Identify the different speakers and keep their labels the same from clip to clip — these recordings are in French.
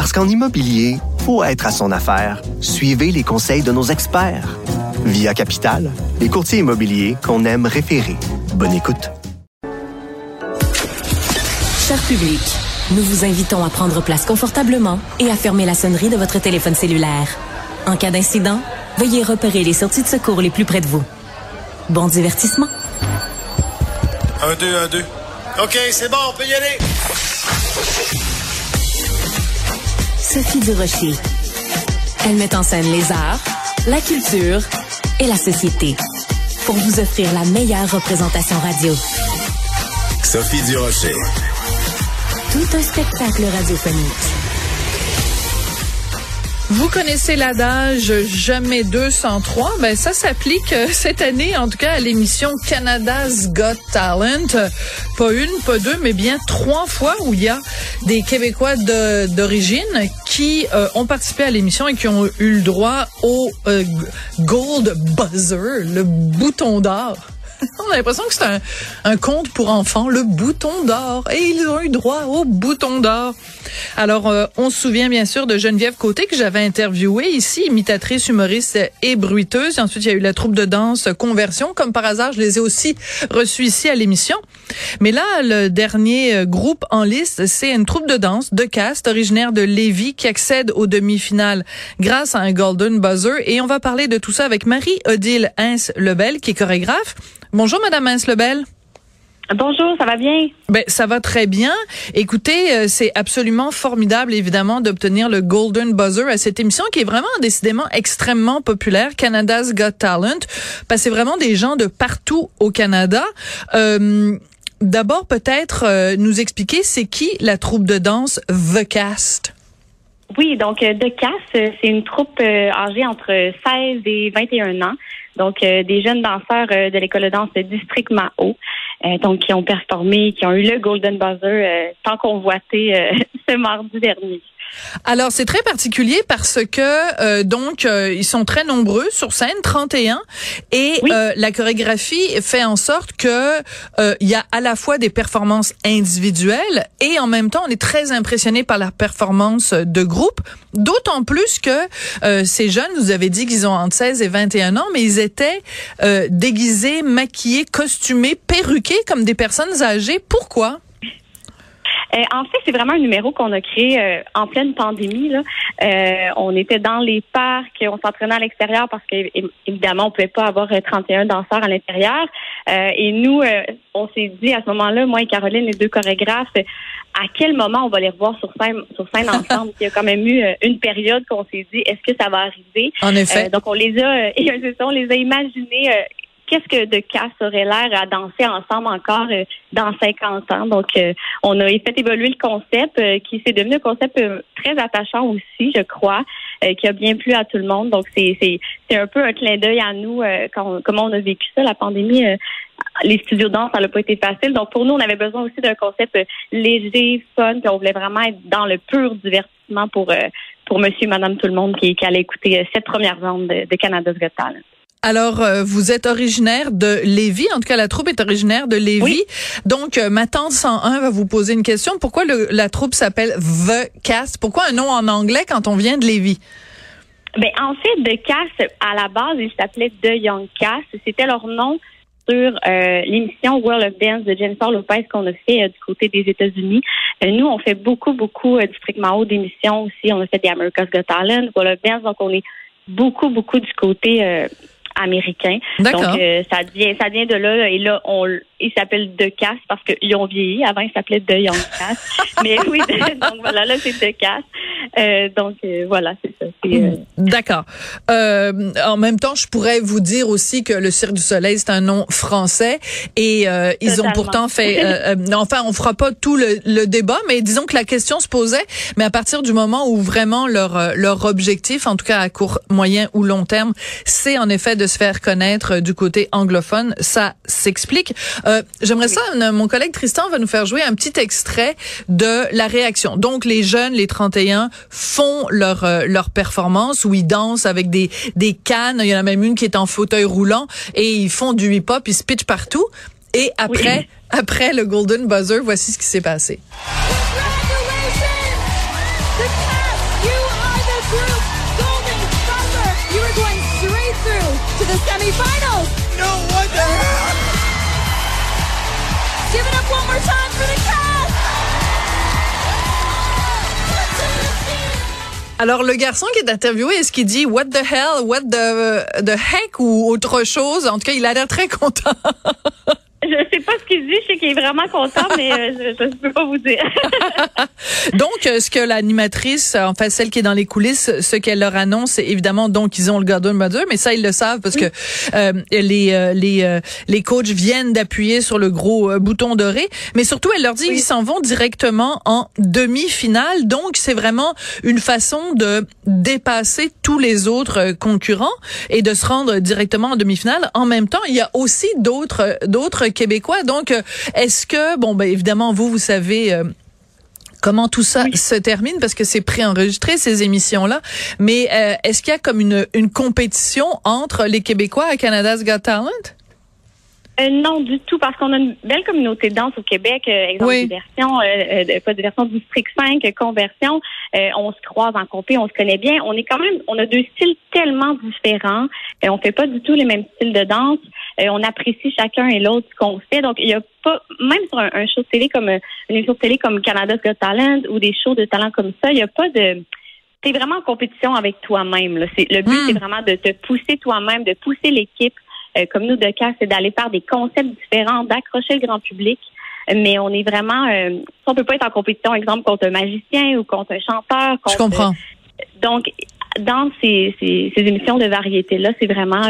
Speaker 1: Parce qu'en immobilier, faut être à son affaire. Suivez les conseils de nos experts. Via Capital, les courtiers immobiliers qu'on aime référer. Bonne écoute.
Speaker 2: Cher public, nous vous invitons à prendre place confortablement et à fermer la sonnerie de votre téléphone cellulaire. En cas d'incident, veuillez repérer les sorties de secours les plus près de vous. Bon divertissement.
Speaker 3: Un, deux, un, deux. OK, c'est bon, on peut y aller.
Speaker 2: Sophie Durocher. Elle met en scène les arts, la culture et la société pour vous offrir la meilleure représentation radio.
Speaker 3: Sophie Durocher.
Speaker 2: Tout un spectacle radiophonique.
Speaker 4: Vous connaissez l'adage jamais 203, ben ça s'applique euh, cette année en tout cas à l'émission Canada's Got Talent. Pas une, pas deux, mais bien trois fois où il y a des Québécois d'origine qui euh, ont participé à l'émission et qui ont eu le droit au euh, Gold Buzzer, le bouton d'or. On a l'impression que c'est un, un conte pour enfants, le bouton d'or. Et ils ont eu droit au bouton d'or. Alors, euh, on se souvient bien sûr de Geneviève Côté que j'avais interviewée ici, imitatrice, humoriste et bruiteuse. Et ensuite, il y a eu la troupe de danse Conversion. Comme par hasard, je les ai aussi reçus ici à l'émission. Mais là, le dernier groupe en liste, c'est une troupe de danse de cast originaire de Lévis qui accède aux demi-finales grâce à un Golden Buzzer. Et on va parler de tout ça avec Marie-Odile Hins-Lebel, qui est chorégraphe. Bonjour, Madame Hins-Lebel.
Speaker 5: Bonjour, ça va bien?
Speaker 4: Ben, ça va très bien. Écoutez, euh, c'est absolument formidable, évidemment, d'obtenir le Golden Buzzer à cette émission qui est vraiment décidément extrêmement populaire, Canada's Got Talent, parce que c'est vraiment des gens de partout au Canada. Euh, D'abord, peut-être euh, nous expliquer c'est qui la troupe de danse The Cast?
Speaker 5: Oui, donc The Cast, c'est une troupe âgée entre 16 et 21 ans. Donc, euh, des jeunes danseurs euh, de l'école de danse District Mao, euh, donc qui ont performé, qui ont eu le Golden Buzzer tant convoité ce mardi dernier.
Speaker 4: Alors, c'est très particulier parce que, euh, donc, euh, ils sont très nombreux sur scène, 31, et
Speaker 5: Oui.
Speaker 4: euh, la chorégraphie fait en sorte que euh, il y a à la fois des performances individuelles et en même temps, on est très impressionné par la performance de groupe, d'autant plus que euh, ces jeunes, vous avez dit qu'ils ont entre 16 et 21 ans, mais ils étaient euh, déguisés, maquillés, costumés, perruqués comme des personnes âgées. Pourquoi?
Speaker 5: Euh, en fait, c'est vraiment un numéro qu'on a créé euh, en pleine pandémie. Là. Euh, on était dans les parcs, on s'entraînait à l'extérieur parce qu'évidemment, on pouvait pas avoir euh, 31 danseurs à l'intérieur. Euh, et nous, euh, on s'est dit à ce moment-là, moi et Caroline, les deux chorégraphes, euh, à quel moment on va les revoir sur scène, sur scène ensemble? Il y a quand même eu euh, une période qu'on s'est dit, est-ce que ça va arriver?
Speaker 4: En effet.
Speaker 5: Euh, donc, on les a, euh, et on les a imaginés. Qu'est-ce que de casse aurait l'air à danser ensemble encore euh, dans 50 ans? Donc, euh, on a fait évoluer le concept euh, qui s'est devenu un concept euh, très attachant aussi, je crois, euh, qui a bien plu à tout le monde. Donc, c'est un peu un clin d'œil à nous, euh, quand, comment on a vécu ça, la pandémie. les studios de danse, ça n'a pas été facile. Donc, pour nous, on avait besoin aussi d'un concept léger, fun, puis on voulait vraiment être dans le pur divertissement pour, pour monsieur et madame tout le monde qui, qui allait écouter cette première ronde de, de Canada's Got Talent.
Speaker 4: Alors, euh, vous êtes originaire de Lévis. En tout cas, la troupe est originaire de Lévis.
Speaker 5: Oui.
Speaker 4: Donc, euh, ma tante 101 va vous poser une question. Pourquoi le- la troupe s'appelle The Cast? Pourquoi un nom en anglais quand on vient de Lévis?
Speaker 5: Ben, en fait, The Cast, à la base, ils s'appelaient The Young Cast. C'était leur nom sur euh, l'émission World of Dance de Jennifer Lopez qu'on a fait euh, du côté des États-Unis. Euh, nous, on fait beaucoup, beaucoup euh, districtement haut d'émissions aussi. On a fait des America's Got Talent, World of Dance, donc on est beaucoup, beaucoup du côté euh, américain. Donc, euh, ça vient, ça vient de là. Et là, on, il s'appelle The Cast parce qu'ils ont vieilli. Avant, il s'appelait The Young Cast. Mais oui, donc voilà, là, c'est The Cast. Euh, donc euh, voilà, c'est ça.
Speaker 4: Hmm. D'accord. en même temps, je pourrais vous dire aussi que le Cirque du Soleil c'est un nom français et ils ont pourtant fait. enfin, on fera pas tout le, le, débat, mais disons que la question se posait. Mais à partir du moment où vraiment leur leur objectif, en tout cas à court, moyen ou long terme, c'est en effet de se faire connaître du côté anglophone, ça s'explique. J'aimerais ça. Mon collègue Tristan va nous faire jouer un petit extrait de la réaction. Donc les jeunes, les 31 font leur euh, leur performance où ils dansent avec des des cannes, il y en a même une qui est en fauteuil roulant et ils font du hip-hop, ils se pitchent partout. Et après après le golden buzzer, voici ce qui s'est passé. Give it up one more time for the Alors, le garçon qui est interviewé, est-ce qu'il dit what the hell, what the, the heck ou autre chose? En tout cas, il a l'air très content.
Speaker 5: Je sais pas ce qu'il dit, je sais qu'il est vraiment content, mais euh, je ne peux pas vous dire.
Speaker 4: donc, euh, ce que l'animatrice, en fait, celle qui est dans les coulisses, ce qu'elle leur annonce, c'est évidemment, donc, ils ont le Golden Mother, mais ça, ils le savent parce que euh, les, les, les coachs viennent d'appuyer sur le gros bouton doré. Mais surtout, elle leur dit qu'ils s'en vont directement en demi-finale. Donc, c'est vraiment une façon de dépasser tous les autres concurrents et de se rendre directement en demi-finale. En même temps, il y a aussi d'autres, d'autres québécois. Donc, euh, est-ce que, bon, ben évidemment, vous, vous savez. Euh, comment tout ça se termine parce que c'est préenregistré ces émissions là mais euh, est-ce qu'il y a comme une, une compétition entre les Québécois à Canada's Got Talent?
Speaker 5: Non, du tout, parce qu'on a une belle communauté de danse au Québec, exemple diversion, pas diversion, district 5, conversion. on se croise en compé, on se connaît bien. On est quand même, on a deux styles tellement différents. et on fait pas du tout les mêmes styles de danse. Euh, on apprécie chacun et l'autre ce qu'on fait. Donc, il y a pas, même sur un, show de télé comme une émission de télé comme Canada's Got Talent ou des shows de talent comme ça, il n'y a pas de t'es vraiment en compétition avec toi-même. le but, c'est hmm. vraiment de te pousser toi-même, de pousser l'équipe. Euh, comme nous, de cas, c'est d'aller par des concepts différents, d'accrocher le grand public. Mais on est vraiment, euh, on peut pas être en compétition, exemple, contre un magicien ou contre un chanteur.
Speaker 4: Je comprends.
Speaker 5: donc, dans ces, ces, émissions de variété là, c'est vraiment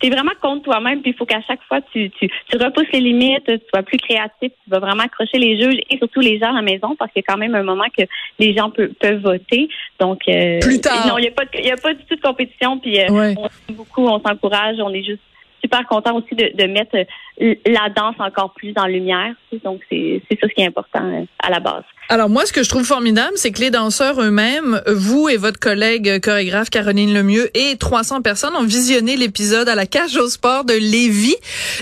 Speaker 5: tu es vraiment contre toi-même, puis il faut qu'à chaque fois, tu, tu, tu repousses les limites, tu sois plus créatif, tu vas vraiment accrocher les juges et surtout les gens à la maison, parce qu'il y a quand même un moment que les gens peuvent, peuvent voter. Donc,
Speaker 4: euh, plus tard.
Speaker 5: Non, il n'y a, pas de, y a pas du tout de compétition, puis euh, on on beaucoup, on s'encourage, on est juste super content aussi de, de mettre la danse encore plus en lumière. Donc, c'est ça ce qui est important euh, à la base.
Speaker 4: Alors moi, ce que je trouve formidable, c'est que les danseurs eux-mêmes, vous et votre collègue chorégraphe Caroline Lemieux et 300 personnes ont visionné l'épisode à la cage au sport de Lévis.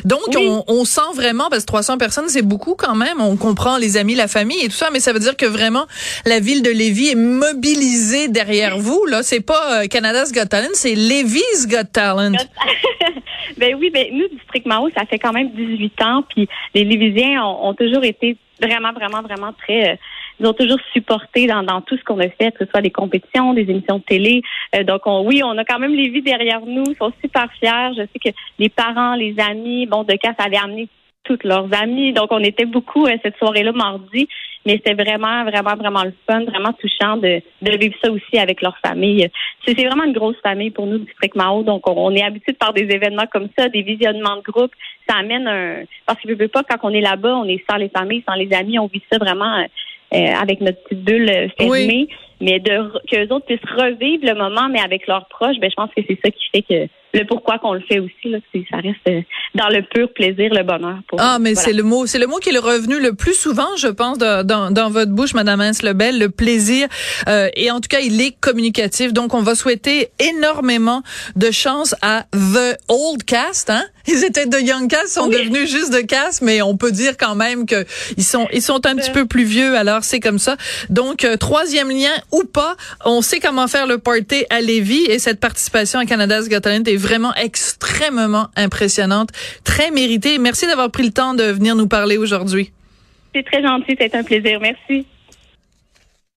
Speaker 4: Donc on, on, sent vraiment, parce que 300 personnes, c'est beaucoup quand même. On comprend les amis, la famille et tout ça, mais ça veut dire que vraiment la ville de Lévis est mobilisée derrière vous. Là, c'est pas euh, Canada's Got Talent, c'est Lévis Got Talent.
Speaker 5: ben oui, ben nous District Mao, ça fait quand même 18 ans, puis les Lévisiens ont, ont toujours été vraiment, vraiment, vraiment très. Euh, ils ont toujours supporté dans, dans tout ce qu'on a fait, que ce soit des compétitions, des émissions de télé. Euh, donc, on, oui, on a quand même les vies derrière nous. Ils sont super fiers. Je sais que les parents, les amis, bon, de cas, ça avait amené toutes leurs amis. Donc, on était beaucoup euh, cette soirée-là mardi. Mais c'était vraiment, vraiment, vraiment le fun, vraiment touchant de, de vivre ça aussi avec leur famille. C'est vraiment une grosse famille pour nous, District Mao. Donc, on, est habitué de faire des événements comme ça, des visionnements de groupe. Ça amène un... Parce que ne veut pas, quand on est là-bas, on est sans les familles, sans les amis, on vit ça vraiment euh, avec notre petite bulle euh, fermée. Mais de que autres puissent revivre le moment, mais avec leurs proches, ben, je pense que c'est ça qui fait que le pourquoi qu'on le fait aussi là ça reste euh, dans le pur plaisir le bonheur
Speaker 4: pour ah mais c'est le mot c'est le mot qui est revenu le plus souvent je pense dans, dans, votre bouche madame Hens Lebel le plaisir euh, et en tout cas il est communicatif. Donc on va souhaiter énormément de chance à The Old Cast hein? Ils étaient de Young Cast sont devenus juste de Cast mais on peut dire quand même que ils sont ils sont un petit peu plus vieux alors c'est comme ça. Donc euh, troisième lien ou pas on sait comment faire le party à Lévis et cette participation à Canada's Got Talent est vraiment extrêmement impressionnante, très méritée. Merci d'avoir pris le temps de venir nous parler aujourd'hui.
Speaker 5: C'est très gentil, c'est un plaisir. Merci.